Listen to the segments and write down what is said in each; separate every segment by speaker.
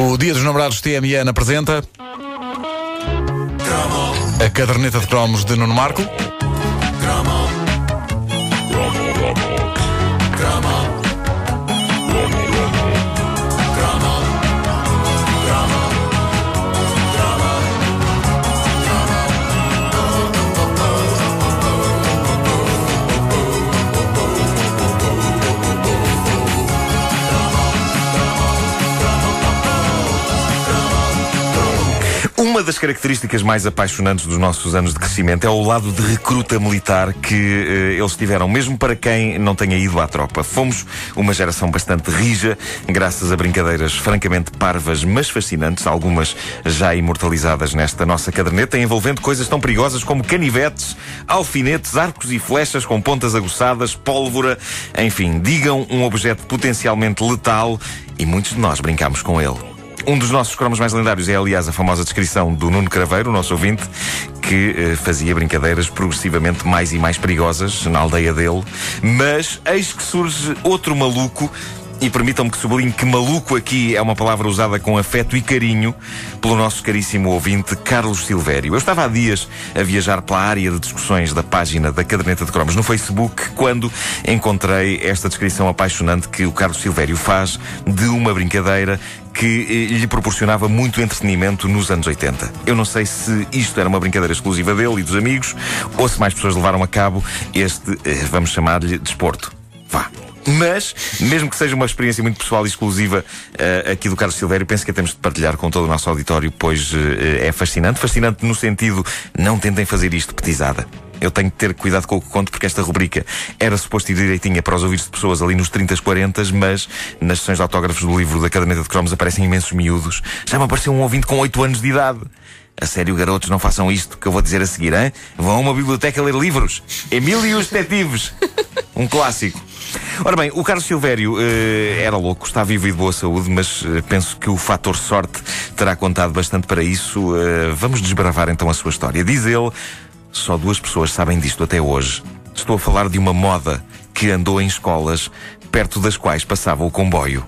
Speaker 1: O Dia dos Namorados TMN apresenta a caderneta de cromos de Nuno Marco.
Speaker 2: Das características mais apaixonantes dos nossos anos de crescimento é o lado de recruta militar que eh, eles tiveram, mesmo para quem não tenha ido à tropa. Fomos uma geração bastante rija, graças a brincadeiras francamente parvas, mas fascinantes, algumas já imortalizadas nesta nossa caderneta, envolvendo coisas tão perigosas como canivetes, alfinetes, arcos e flechas com pontas aguçadas, pólvora, enfim, digam um objeto potencialmente letal e muitos de nós brincámos com ele. Um dos nossos cromos mais lendários é, aliás, a famosa descrição do Nuno Craveiro, o nosso ouvinte, que eh, fazia brincadeiras progressivamente mais e mais perigosas na aldeia dele. Mas eis que surge outro maluco e permitam-me que sublinhe que maluco aqui é uma palavra usada com afeto e carinho pelo nosso caríssimo ouvinte Carlos Silvério. Eu estava há dias a viajar pela área de discussões da página da Caderneta de Cromos no Facebook quando encontrei esta descrição apaixonante que o Carlos Silvério faz de uma brincadeira que eh, lhe proporcionava muito entretenimento nos anos 80. Eu não sei se isto era uma brincadeira exclusiva dele e dos amigos ou se mais pessoas levaram a cabo este, eh, vamos chamar-lhe, desporto. Vá. Mas, mesmo que seja uma experiência muito pessoal e exclusiva uh, aqui do Carlos Silvério, penso que a temos de partilhar com todo o nosso auditório, pois uh, é fascinante. Fascinante no sentido, não tentem fazer isto petizada. Eu tenho que ter cuidado com o que conto, porque esta rubrica era suposto ir direitinha para os ouvidos de pessoas ali nos 30, 40, mas nas sessões de autógrafos do livro da Caderneta de Cromos aparecem imensos miúdos. Já me apareceu um ouvinte com 8 anos de idade. A sério, garotos, não façam isto que eu vou dizer a seguir, hein? Vão a uma biblioteca ler livros. Emílio e os Detetives. Um clássico. Ora bem, o Carlos Silvério uh, era louco, está vivo e de boa saúde, mas uh, penso que o fator sorte terá contado bastante para isso. Uh, vamos desbravar então a sua história. Diz ele, só duas pessoas sabem disto até hoje. Estou a falar de uma moda que andou em escolas perto das quais passava o comboio.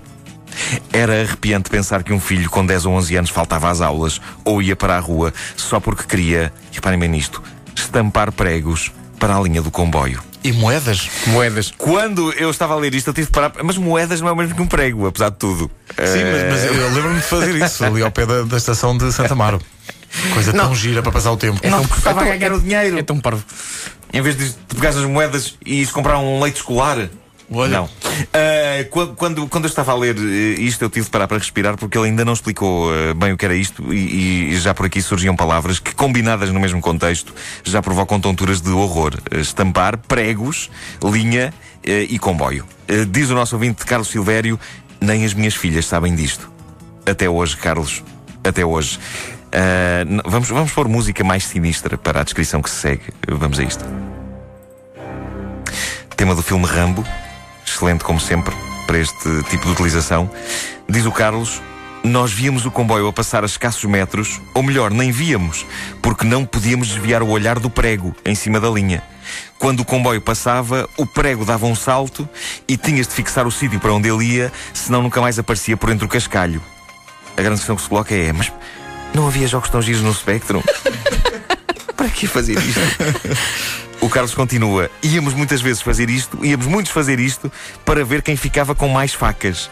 Speaker 2: Era arrepiante pensar que um filho com 10 ou 11 anos faltava às aulas ou ia para a rua só porque queria, reparem bem nisto, estampar pregos para a linha do comboio.
Speaker 1: E moedas?
Speaker 3: Moedas.
Speaker 2: Quando eu estava a ler isto, eu tive de parar. Mas moedas não é o mesmo que um prego, apesar de tudo.
Speaker 1: Sim, mas, mas eu lembro-me de fazer isso ali ao pé da, da estação de Santa Amaro. Coisa tão gira para passar o tempo.
Speaker 2: Não,
Speaker 3: tão-
Speaker 2: porque estava a
Speaker 3: é tão-
Speaker 2: ganhar o dinheiro.
Speaker 3: É tão parvo.
Speaker 2: Em vez de tu pegares as moedas e comprar um leite escolar.
Speaker 1: Olha.
Speaker 2: Não. Ah, quando, quando, eu estava a ler eh, isto, eu tive de parar para respirar porque ele ainda não explicou eh, bem o que era isto e, e já por aqui surgiam palavras que, combinadas no mesmo contexto, já provocam tonturas de horror. Estampar, pregos, linha eh, e comboio. Diz o nosso ouvinte Carlos Silvério, nem as minhas filhas sabem disto. Até hoje, Carlos. Até hoje. Vamos, vamos pôr música mais sinistra para a descrição que se segue. Vamos a isto. Tema do filme Rambo. Excelente, como sempre, para este tipo de utilização. Diz o Carlos. Nós víamos o comboio a passar a escassos metros, ou melhor, nem víamos, porque não podíamos desviar o olhar do prego em cima da linha. Quando o comboio passava, o prego dava um salto e tinhas de fixar o sítio para onde ele ia, senão nunca mais aparecia por entre o cascalho. A grande questão que se coloca é: mas não havia jogos tão giros no Spectrum? Para que fazer isto? O Carlos continua. Íamos muitas vezes fazer isto, íamos muitos fazer isto para ver quem ficava com mais facas.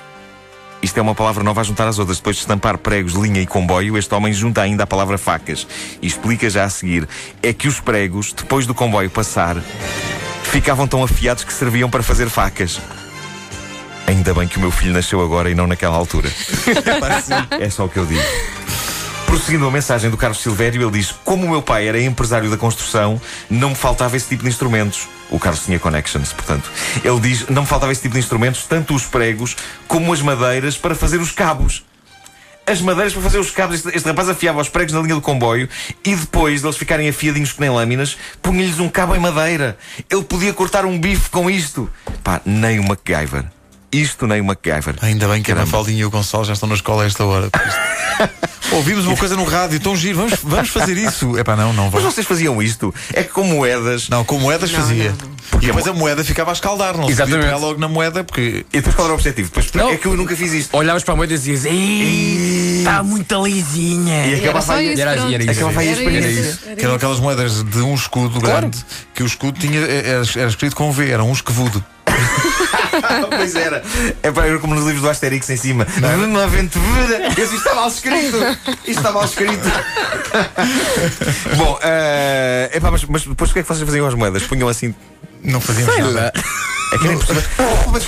Speaker 2: Isto é uma palavra nova a juntar às outras. Depois de estampar pregos, linha e comboio, este homem junta ainda a palavra facas. E explica já a seguir. É que os pregos, depois do comboio passar, ficavam tão afiados que serviam para fazer facas. Ainda bem que o meu filho nasceu agora e não naquela altura. é só o que eu digo. Prosseguindo a mensagem do Carlos Silvério, ele diz: Como o meu pai era empresário da construção, não me faltava esse tipo de instrumentos. O Carlos tinha connections, portanto. Ele diz: Não me faltava esse tipo de instrumentos, tanto os pregos como as madeiras para fazer os cabos. As madeiras para fazer os cabos, este, este rapaz afiava os pregos na linha do comboio e depois deles ficarem afiadinhos que nem lâminas, punha-lhes um cabo em madeira. Ele podia cortar um bife com isto. Pá, nem o MacGyver. Isto nem o MacGyver.
Speaker 1: Ainda bem que a
Speaker 2: Caramba.
Speaker 1: Mafaldinha e o Gonçalo já estão na escola a esta hora. Ouvimos uma coisa no rádio, tão giro, vamos, vamos fazer isso. É pá, não, não
Speaker 2: Mas
Speaker 1: vamos.
Speaker 2: vocês faziam isto? É que com moedas.
Speaker 1: Não, com moedas fazia.
Speaker 2: Porque
Speaker 1: E depois a moeda ficava a escaldar, não se podia pegar logo na moeda, porque
Speaker 2: E depois qual era o objetivo? Depois,
Speaker 3: Não.
Speaker 2: É que eu nunca fiz isto.
Speaker 3: Olhavas para a moeda e dizias. "Ei, Estava muito lisinha.
Speaker 2: E acabava
Speaker 4: só
Speaker 2: aí.
Speaker 4: isso,
Speaker 3: Era-
Speaker 4: pronto.
Speaker 3: era isso.
Speaker 2: Acabava aí a
Speaker 4: Era
Speaker 2: experiência.
Speaker 4: isso.
Speaker 1: Que eram aquelas moedas de um escudo grande, que o escudo tinha, era, era escrito com V, era um esquevudo.
Speaker 2: pois era. É para como nos livros do Asterix em cima. Numa aventura. Isto está mal escrito. Isto está mal escrito. Bom, eh, epá, mas, mas depois o que é que vocês faziam as moedas? Punham assim.
Speaker 1: Não fazíamos nada.
Speaker 2: É que nem.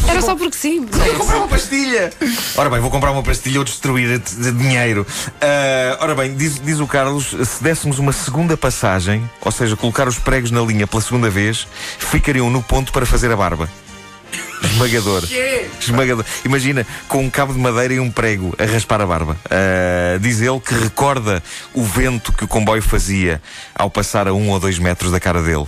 Speaker 4: Era só porque sim.
Speaker 2: Vou comprar uma pastilha! Ora bem, vou comprar uma pastilha ou destruir de- de dinheiro. Ah, ora bem, diz, diz o Carlos: se dessemos uma segunda passagem, ou seja, colocar os pregos na linha pela segunda vez, ficariam no ponto para fazer a barba. Esmagador. Esmagador. Imagina, com um cabo de madeira e um prego a raspar a barba. Ah, diz ele que recorda o vento que o comboio fazia ao passar a um ou dois metros da cara dele.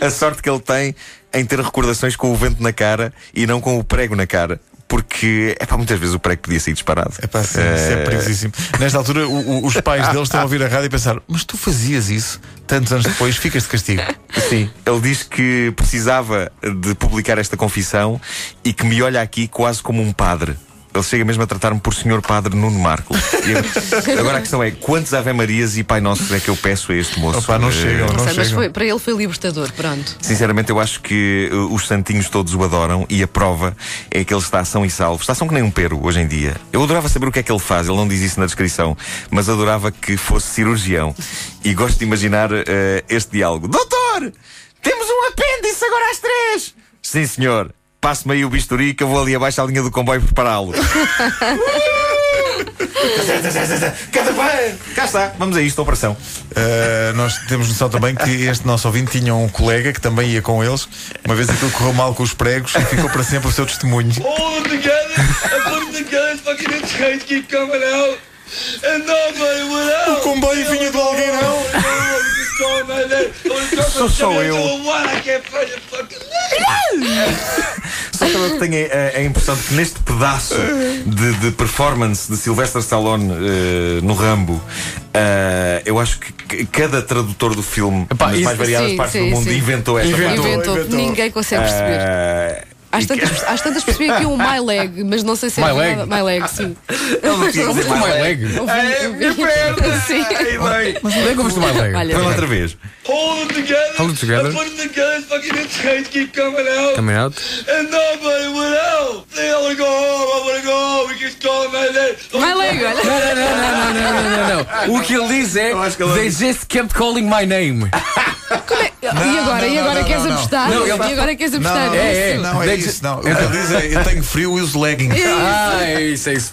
Speaker 2: A sorte que ele tem em ter recordações com o vento na cara e não com o prego na cara. Porque, é pá, muitas vezes o prego podia sair disparado.
Speaker 1: É pá, sim, isso é
Speaker 2: Eh,
Speaker 1: perigosíssimo. Nesta altura, o- o- os pais deles estão a ouvir a rádio e pensar: Mas tu fazias isso tantos anos depois, ficas de castigo.
Speaker 2: Sim, ele diz que precisava de publicar esta confissão e que me olha aqui quase como um padre. Ele chega mesmo a tratar-me por Senhor Padre Nuno Marco. Eu- agora a questão é: quantos Ave Marias e Pai Nosso é que eu peço a este moço?
Speaker 1: Opa, não
Speaker 2: Eh,
Speaker 1: chegam,
Speaker 4: Não
Speaker 1: não
Speaker 4: sei, mas foi- para ele foi libertador, pronto.
Speaker 2: Sinceramente, eu acho que uh, os santinhos todos o adoram e a prova é que ele está são e salvo. Está são que nem um pero hoje em dia. Eu adorava saber o que é que ele faz, ele não diz isso na descrição, mas adorava que fosse cirurgião. E gosto de imaginar uh, este diálogo: Doutor, temos um apêndice agora às três! Sim, senhor. Passe-me aí o bisturi que eu vou ali abaixo à linha do comboio prepará-lo. Cada bem! Cá está, vamos a isto, operação.
Speaker 1: Uh, nós temos noção também que este nosso ouvinte tinha um colega que também ia com eles. Uma vez aquilo correu mal com os pregos e ficou para sempre o seu testemunho.
Speaker 5: help.
Speaker 1: O comboio vinha do Algueirão.
Speaker 2: Sou só eu. Só que eu que tenho a, a impressão de que neste pedaço de, de performance de Sylvester Stallone eh, no Rambo, eh, eu acho que cada tradutor do filme,
Speaker 3: Epá,
Speaker 2: nas
Speaker 3: isso-
Speaker 2: mais variadas
Speaker 4: sim,
Speaker 2: partes
Speaker 4: sim,
Speaker 2: do mundo,
Speaker 4: sim.
Speaker 2: inventou esta
Speaker 1: Inventou.
Speaker 2: parte.
Speaker 4: Inventou,
Speaker 1: inventou.
Speaker 4: ninguém consegue perceber.
Speaker 2: Eh,
Speaker 4: Às tantas, às tantas percebi aqui um my leg, mas não sei se é
Speaker 3: My leg?
Speaker 4: My leg, sim.
Speaker 2: Ele não tinha que dizer
Speaker 3: My
Speaker 2: mais
Speaker 3: leg?
Speaker 4: Eu vi,
Speaker 2: É, minha perna!
Speaker 4: Sim.
Speaker 2: Bem.
Speaker 3: Onde é que eu viste o My Leg?
Speaker 4: Olha.
Speaker 2: Lá outra vez.
Speaker 5: Hold them together.
Speaker 3: Hold them together.
Speaker 5: Put them together, fucking the trains keep coming out.
Speaker 3: Coming out.
Speaker 5: And nobody would help. They all go home, I wanna go home. We just call my leg.
Speaker 4: My leg, olha.
Speaker 3: Não, não, não, não, não, não, não, não. O que ele diz é They just kept calling my name.
Speaker 4: É- e agora?
Speaker 1: não,
Speaker 4: e agora
Speaker 1: não,
Speaker 4: queres
Speaker 1: não, não.
Speaker 4: apostar?
Speaker 3: Não, ele-
Speaker 4: E agora queres apostar?
Speaker 1: Não,
Speaker 3: É, é.
Speaker 1: não é isso. Não. O que ele diz é: Eu tenho frio e uso leggings.
Speaker 3: Ah, é isso, é isso.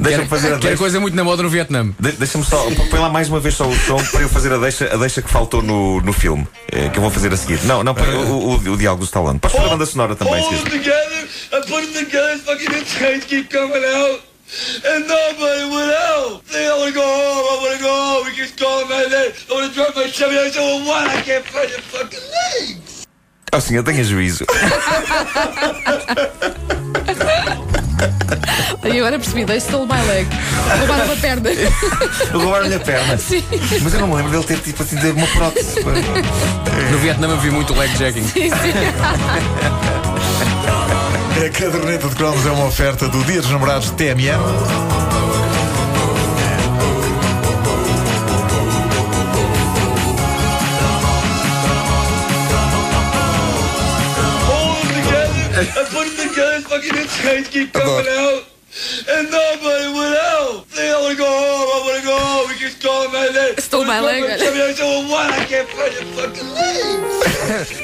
Speaker 2: Deixa-me fazer a deixa.
Speaker 3: coisa muito na moda no Vietnã.
Speaker 2: De- Deixa-me só, põe lá mais uma vez só o som para eu fazer a deixa, a deixa que faltou no, no filme, eh, que eu vou fazer a seguir. Não, não, põe o, o, o diálogo do Stallone. Podes pôr a banda sonora também,
Speaker 5: them together and put them together, fucking the trains keep coming out. And nobody would help. They all go home, I wanna go home. We just call my leg. Drop my Chevy. I said, well, what? I can't find your fucking leg.
Speaker 2: Oh, senhor, tenha juízo.
Speaker 4: E agora percebi, deixe o my leg. Roubaram uma perna.
Speaker 2: Roubaram-lhe a perna.
Speaker 4: Sim.
Speaker 2: Mas eu não me lembro dele ter tipo assim de uma prótese.
Speaker 3: No Vietnã eu vi muito leg jacking.
Speaker 1: A caderneta de cromos é uma oferta do Dia dos Namorados de TMN.
Speaker 5: Together and put them together, fucking the trains keep coming out. And nobody would help. They all want to go home, I wanna go home. We just call my leg.
Speaker 4: Stole my leg.
Speaker 5: Chevy. I said, well, what? I can't find your fucking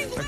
Speaker 5: leg.